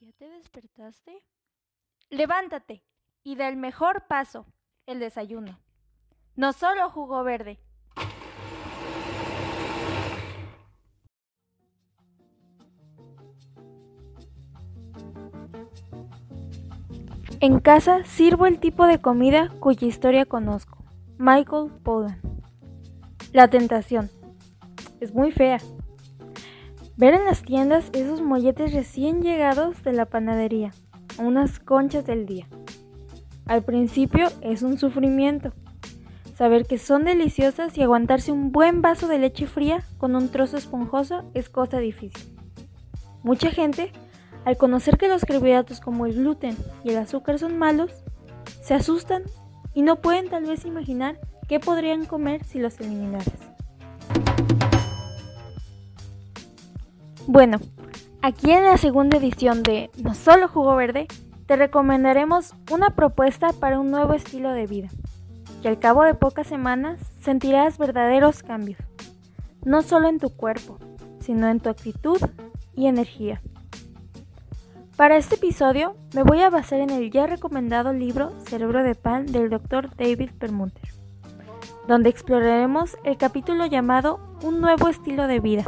¿Ya te despertaste? Levántate y da el mejor paso, el desayuno. No solo jugo verde. En casa sirvo el tipo de comida cuya historia conozco. Michael Pollan. La tentación. Es muy fea. Ver en las tiendas esos molletes recién llegados de la panadería, unas conchas del día. Al principio es un sufrimiento. Saber que son deliciosas y aguantarse un buen vaso de leche fría con un trozo esponjoso es cosa difícil. Mucha gente al conocer que los carbohidratos como el gluten y el azúcar son malos, se asustan y no pueden tal vez imaginar qué podrían comer si los eliminaras. Bueno, aquí en la segunda edición de No Solo Jugo Verde, te recomendaremos una propuesta para un nuevo estilo de vida, que al cabo de pocas semanas sentirás verdaderos cambios, no solo en tu cuerpo, sino en tu actitud y energía. Para este episodio me voy a basar en el ya recomendado libro Cerebro de Pan del Dr. David Permuter, donde exploraremos el capítulo llamado Un nuevo estilo de vida,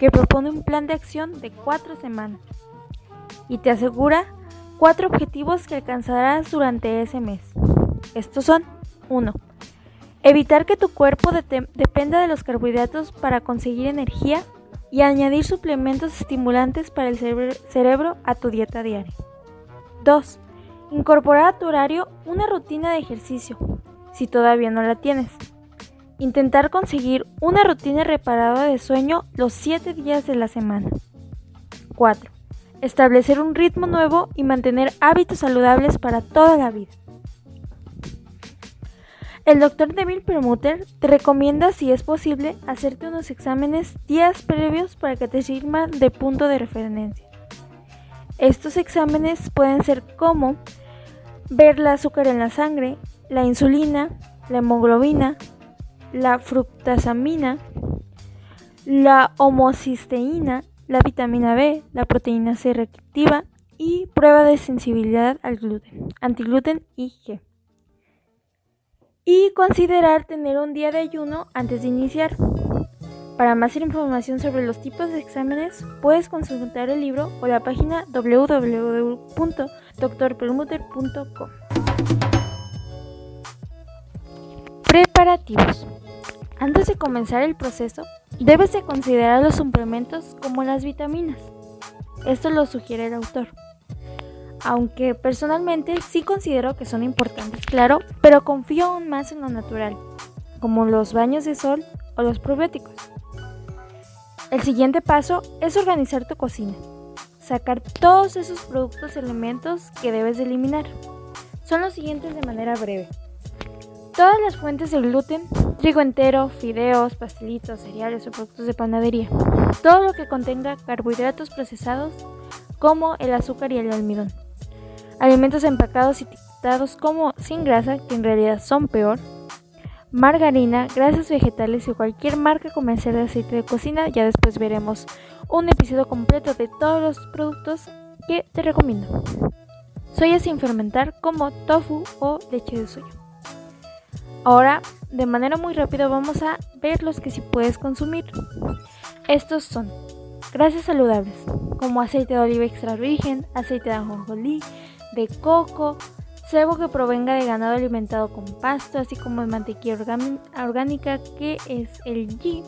que propone un plan de acción de cuatro semanas y te asegura cuatro objetivos que alcanzarás durante ese mes. Estos son 1. Evitar que tu cuerpo dependa de los carbohidratos para conseguir energía y añadir suplementos estimulantes para el cerebro a tu dieta diaria. 2. Incorporar a tu horario una rutina de ejercicio, si todavía no la tienes. Intentar conseguir una rutina reparada de sueño los 7 días de la semana. 4. Establecer un ritmo nuevo y mantener hábitos saludables para toda la vida. El doctor Devil Permuter te recomienda, si es posible, hacerte unos exámenes días previos para que te sirvan de punto de referencia. Estos exámenes pueden ser como ver el azúcar en la sangre, la insulina, la hemoglobina, la fructasamina, la homocisteína, la vitamina B, la proteína C reactiva y prueba de sensibilidad al gluten, antigluten y G y considerar tener un día de ayuno antes de iniciar. Para más información sobre los tipos de exámenes, puedes consultar el libro o la página www.drpermuter.com. Preparativos. Antes de comenzar el proceso, debes de considerar los suplementos como las vitaminas. Esto lo sugiere el autor aunque personalmente sí considero que son importantes, claro, pero confío aún más en lo natural, como los baños de sol o los probióticos. El siguiente paso es organizar tu cocina, sacar todos esos productos y elementos que debes de eliminar. Son los siguientes de manera breve. Todas las fuentes de gluten, trigo entero, fideos, pastelitos, cereales o productos de panadería. Todo lo que contenga carbohidratos procesados como el azúcar y el almidón alimentos empacados y etiquetados como sin grasa, que en realidad son peor, margarina, grasas vegetales y cualquier marca comercial de aceite de cocina. Ya después veremos un episodio completo de todos los productos que te recomiendo. Soya sin fermentar como tofu o leche de soya. Ahora, de manera muy rápida, vamos a ver los que sí puedes consumir. Estos son grasas saludables, como aceite de oliva extra virgen, aceite de ajonjolí, de coco, cebo que provenga de ganado alimentado con pasto, así como de mantequilla orgánica que es el ghee,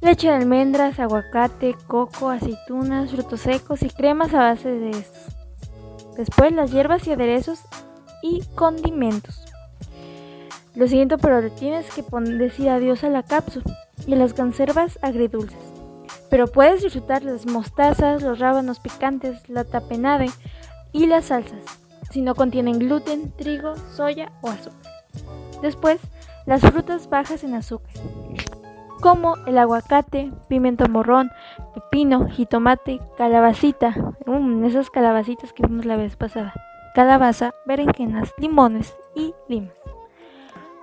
leche de almendras, aguacate, coco, aceitunas, frutos secos y cremas a base de estos. Después las hierbas y aderezos y condimentos. Lo siguiente pero tienes que decir adiós a la cápsula y a las conservas agridulces. Pero puedes disfrutar las mostazas, los rábanos picantes, la tapenade, y las salsas, si no contienen gluten, trigo, soya o azúcar. Después, las frutas bajas en azúcar, como el aguacate, pimiento morrón, pepino, jitomate, calabacita, um, esas calabacitas que vimos la vez pasada, calabaza, berenjenas, limones y limas.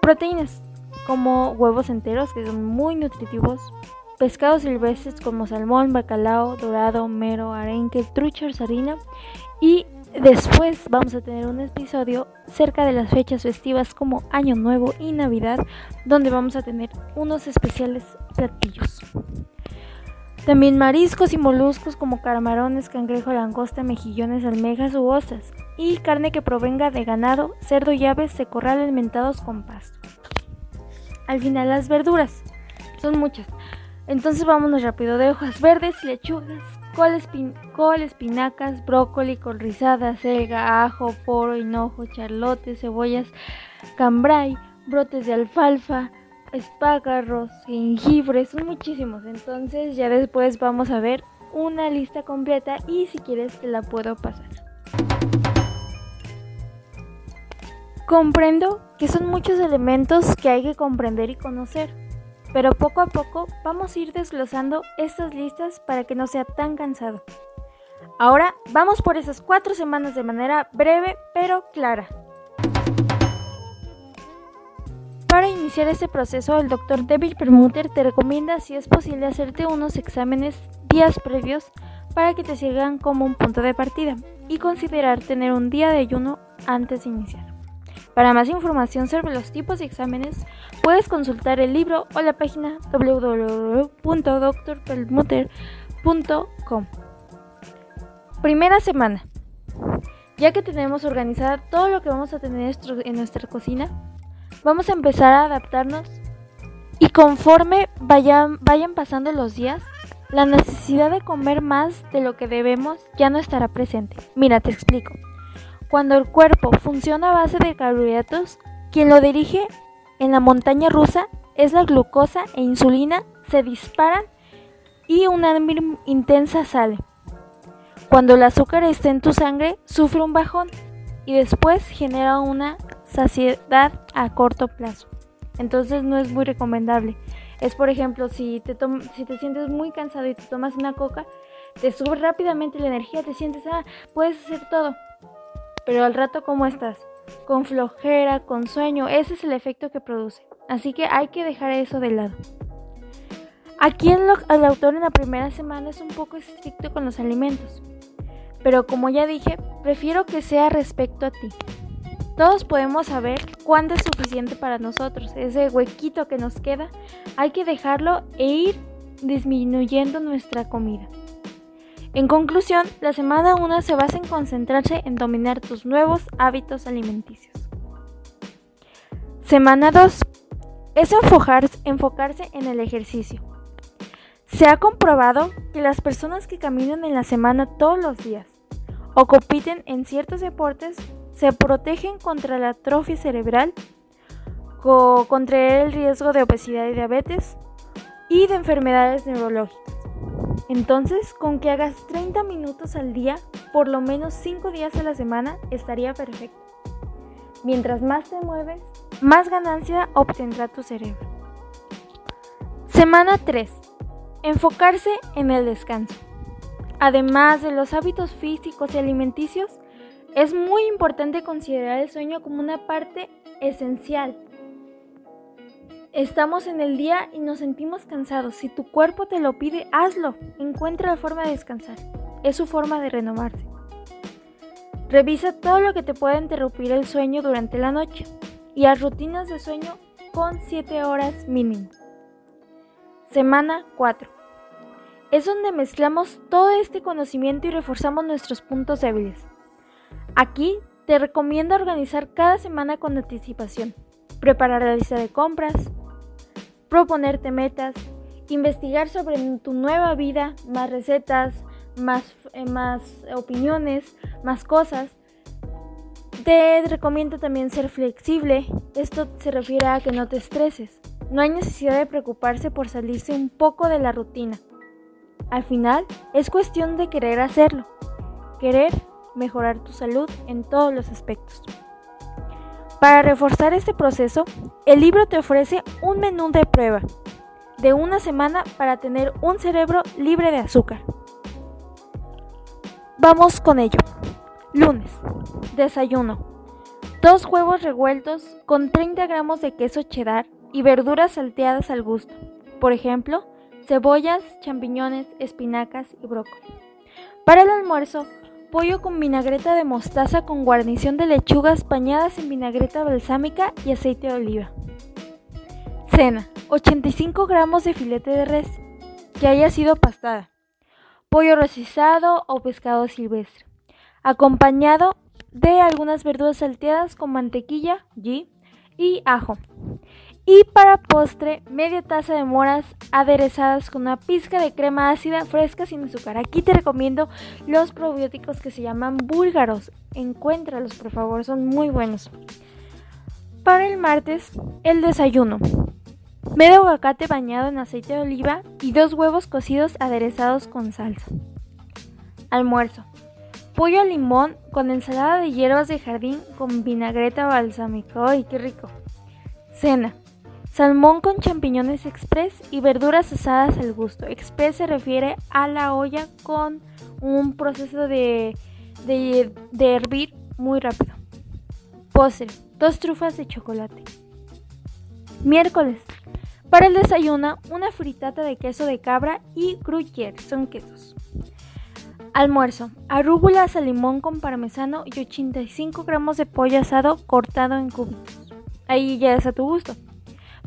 Proteínas, como huevos enteros, que son muy nutritivos, pescados silvestres como salmón, bacalao, dorado, mero, arenque, trucha, sardina y después vamos a tener un episodio cerca de las fechas festivas como Año Nuevo y Navidad donde vamos a tener unos especiales platillos. También mariscos y moluscos como camarones, cangrejo, langosta, mejillones, almejas u ostras. Y carne que provenga de ganado, cerdo y aves de corral alimentados con pasto. Al final las verduras. Son muchas. Entonces vámonos rápido. De hojas verdes, lechugas, col, espinacas, brócoli, col rizada, selga, ajo, poro, hinojo, charlote, cebollas, cambray, brotes de alfalfa, espágarros, jengibre, son muchísimos. Entonces ya después vamos a ver una lista completa y si quieres te la puedo pasar. Comprendo que son muchos elementos que hay que comprender y conocer, pero poco a poco vamos a ir desglosando estas listas para que no sea tan cansado. Ahora vamos por esas cuatro semanas de manera breve pero clara. Para iniciar este proceso, el doctor David Permuter te recomienda si es posible hacerte unos exámenes días previos para que te sirvan como un punto de partida y considerar tener un día de ayuno antes de iniciar. Para más información sobre los tipos de exámenes, puedes consultar el libro o la página www.drpermuter.com. Primera semana. Ya que tenemos organizada todo lo que vamos a tener en nuestra cocina, vamos a empezar a adaptarnos y conforme vayan pasando los días, la necesidad de comer más de lo que debemos ya no estará presente. Mira, te explico. Cuando el cuerpo funciona a base de carbohidratos, quien lo dirige en la montaña rusa es la glucosa e insulina se disparan y una hambre intensa sale. Cuando el azúcar está en tu sangre, sufre un bajón y después genera una saciedad a corto plazo. Entonces no es muy recomendable. Es por ejemplo, si te, si te sientes muy cansado y te tomas una coca, te sube rápidamente la energía, te sientes, ah, puedes hacer todo. Pero al rato, ¿cómo estás? Con flojera, con sueño, ese es el efecto que produce. Así que hay que dejar eso de lado. Aquí el, el autor en la primera semana es un poco estricto con los alimentos. Pero como ya dije, prefiero que sea respecto a ti. Todos podemos saber cuándo es suficiente para nosotros. Ese huequito que nos queda, hay que dejarlo e ir disminuyendo nuestra comida. En conclusión, la semana 1 se basa en concentrarse en dominar tus nuevos hábitos alimenticios. Semana 2 es enfocarse en el ejercicio. Se ha comprobado que las personas que caminan en la semana todos los días o compiten en ciertos deportes se protegen contra la atrofia cerebral, contra el riesgo de obesidad y diabetes y de enfermedades neurológicas. Entonces, con que hagas 30 minutos al día, por lo menos 5 días a la semana, estaría perfecto. Mientras más te mueves, más ganancia obtendrá tu cerebro. Semana 3. Enfocarse en el descanso. Además de los hábitos físicos y alimenticios, es muy importante considerar el sueño como una parte esencial. Estamos en el día y nos sentimos cansados. Si tu cuerpo te lo pide, hazlo. Encuentra la forma de descansar. Es su forma de renovarse. Revisa todo lo que te pueda interrumpir el sueño durante la noche y haz rutinas de sueño con 7 horas mínimo. Semana 4. Es donde mezclamos todo este conocimiento y reforzamos nuestros puntos débiles. Aquí te recomiendo organizar cada semana con anticipación, preparar la lista de compras, proponerte metas, investigar sobre tu nueva vida, más recetas, más, eh, más opiniones, más cosas. Te recomiendo también ser flexible. Esto se refiere a que no te estreses. No hay necesidad de preocuparse por salirse un poco de la rutina. Al final, es cuestión de querer hacerlo. Querer mejorar tu salud en todos los aspectos. Para reforzar este proceso, el libro te ofrece un menú de prueba de una semana para tener un cerebro libre de azúcar. Vamos con ello. Lunes. Desayuno. Dos huevos revueltos con 30 gramos de queso cheddar, y verduras salteadas al gusto. Por ejemplo, cebollas, champiñones, espinacas y brócoli. Para el almuerzo, pollo con vinagreta de mostaza con guarnición de lechugas bañadas en vinagreta balsámica y aceite de oliva. Cena, 85 gramos de filete de res que haya sido pastada, pollo rostizado o pescado silvestre, acompañado de algunas verduras salteadas con mantequilla y ajo. Y para postre, media taza de moras aderezadas con una pizca de crema ácida fresca sin azúcar. Aquí te recomiendo los probióticos que se llaman búlgaros. Encuéntralos, por favor, son muy buenos. Para el martes, el desayuno. Medio aguacate bañado en aceite de oliva y dos huevos cocidos aderezados con salsa. Almuerzo. Pollo al limón con ensalada de hierbas de jardín con vinagreta balsámica. ¡Ay, qué rico! Cena. Salmón con champiñones express y verduras asadas al gusto. Express se refiere a la olla con un proceso de, de, hervir muy rápido. Postre. Dos trufas de chocolate. Miércoles. Para el desayuno, una fritata de queso de cabra y gruyère, son quesos. Almuerzo, arúgulas al limón con parmesano y 85 gramos de pollo asado cortado en cubitos. Ahí ya es a tu gusto.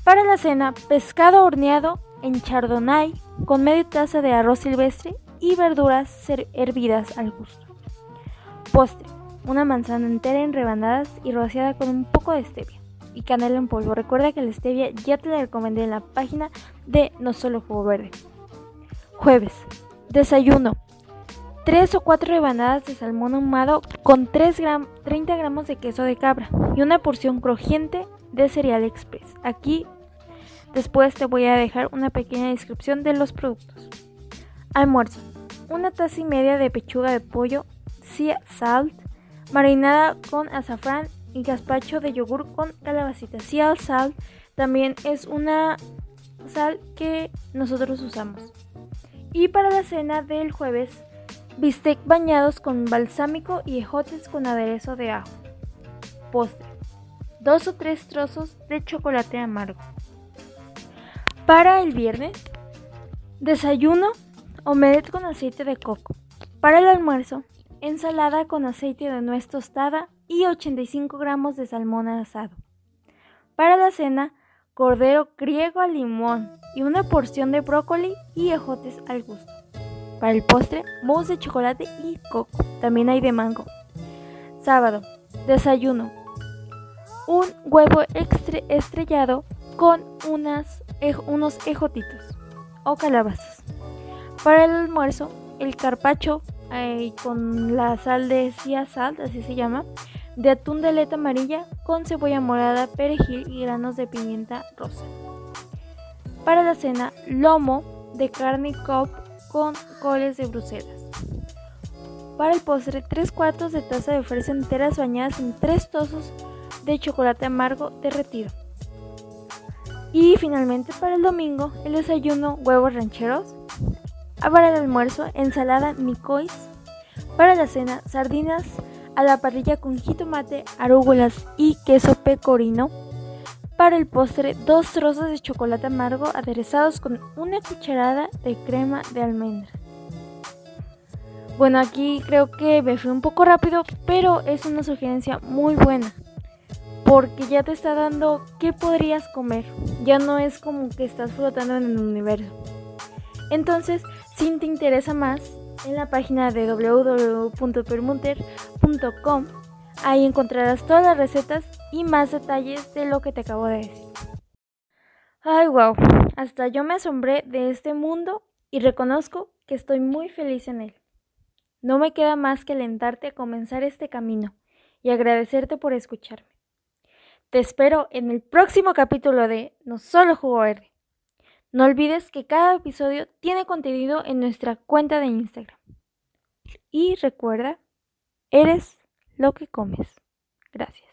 Para la cena, pescado horneado en chardonnay con media taza de arroz silvestre y verduras hervidas al gusto. Postre, una manzana entera en rebanadas y rociada con un poco de stevia y canela en polvo. Recuerda que la stevia ya te la recomendé en la página de No Solo Jugo Verde. Jueves, desayuno. 3 o 4 rebanadas de salmón ahumado con 3 30 gramos de queso de cabra y una porción crujiente de cereal express. Aquí después te voy a dejar una pequeña descripción de los productos. Almuerzo. Una taza y media de pechuga de pollo sea salt marinada con azafrán y gazpacho de yogur con calabacita. Sea salt también es una sal que nosotros usamos. Y para la cena del jueves, bistec bañados con balsámico y ejotes con aderezo de ajo. Postre dos o tres trozos de chocolate amargo. Para el viernes, desayuno, omelette con aceite de coco. Para el almuerzo, ensalada con aceite de nuez tostada y 85 gramos de salmón asado. Para la cena, cordero griego al limón y una porción de brócoli y ejotes al gusto. Para el postre, mousse de chocolate y coco. También hay de mango. Sábado, desayuno, un huevo estrellado con unas, unos ejotitos o calabazas. Para el almuerzo, el carpacho eh, con la sal de cia sal, así se llama, de atún de aleta amarilla con cebolla morada, perejil y granos de pimienta rosa. Para la cena, lomo de carne cop con coles de Bruselas. Para el postre, 3 cuartos de taza de fresa enteras bañadas en 3 tozos de chocolate amargo derretido. Y finalmente para el domingo, el desayuno, huevos rancheros. Para el almuerzo, ensalada micois. Para la cena, sardinas a la parrilla con jitomate, arúgulas y queso pecorino. Para el postre, dos trozos de chocolate amargo aderezados con una cucharada de crema de almendra. Bueno, aquí creo que me fui un poco rápido, pero es una sugerencia muy buena porque ya te está dando qué podrías comer. Ya no es como que estás flotando en el universo. Entonces, si te interesa más, en la página de www.permunter.com, ahí encontrarás todas las recetas y más detalles de lo que te acabo de decir. Ay, wow, hasta yo me asombré de este mundo y reconozco que estoy muy feliz en él. No me queda más que alentarte a comenzar este camino y agradecerte por escucharme. Te espero en el próximo capítulo de No Solo Jugo Verde. No olvides que cada episodio tiene contenido en nuestra cuenta de Instagram. Y recuerda, eres lo que comes. Gracias.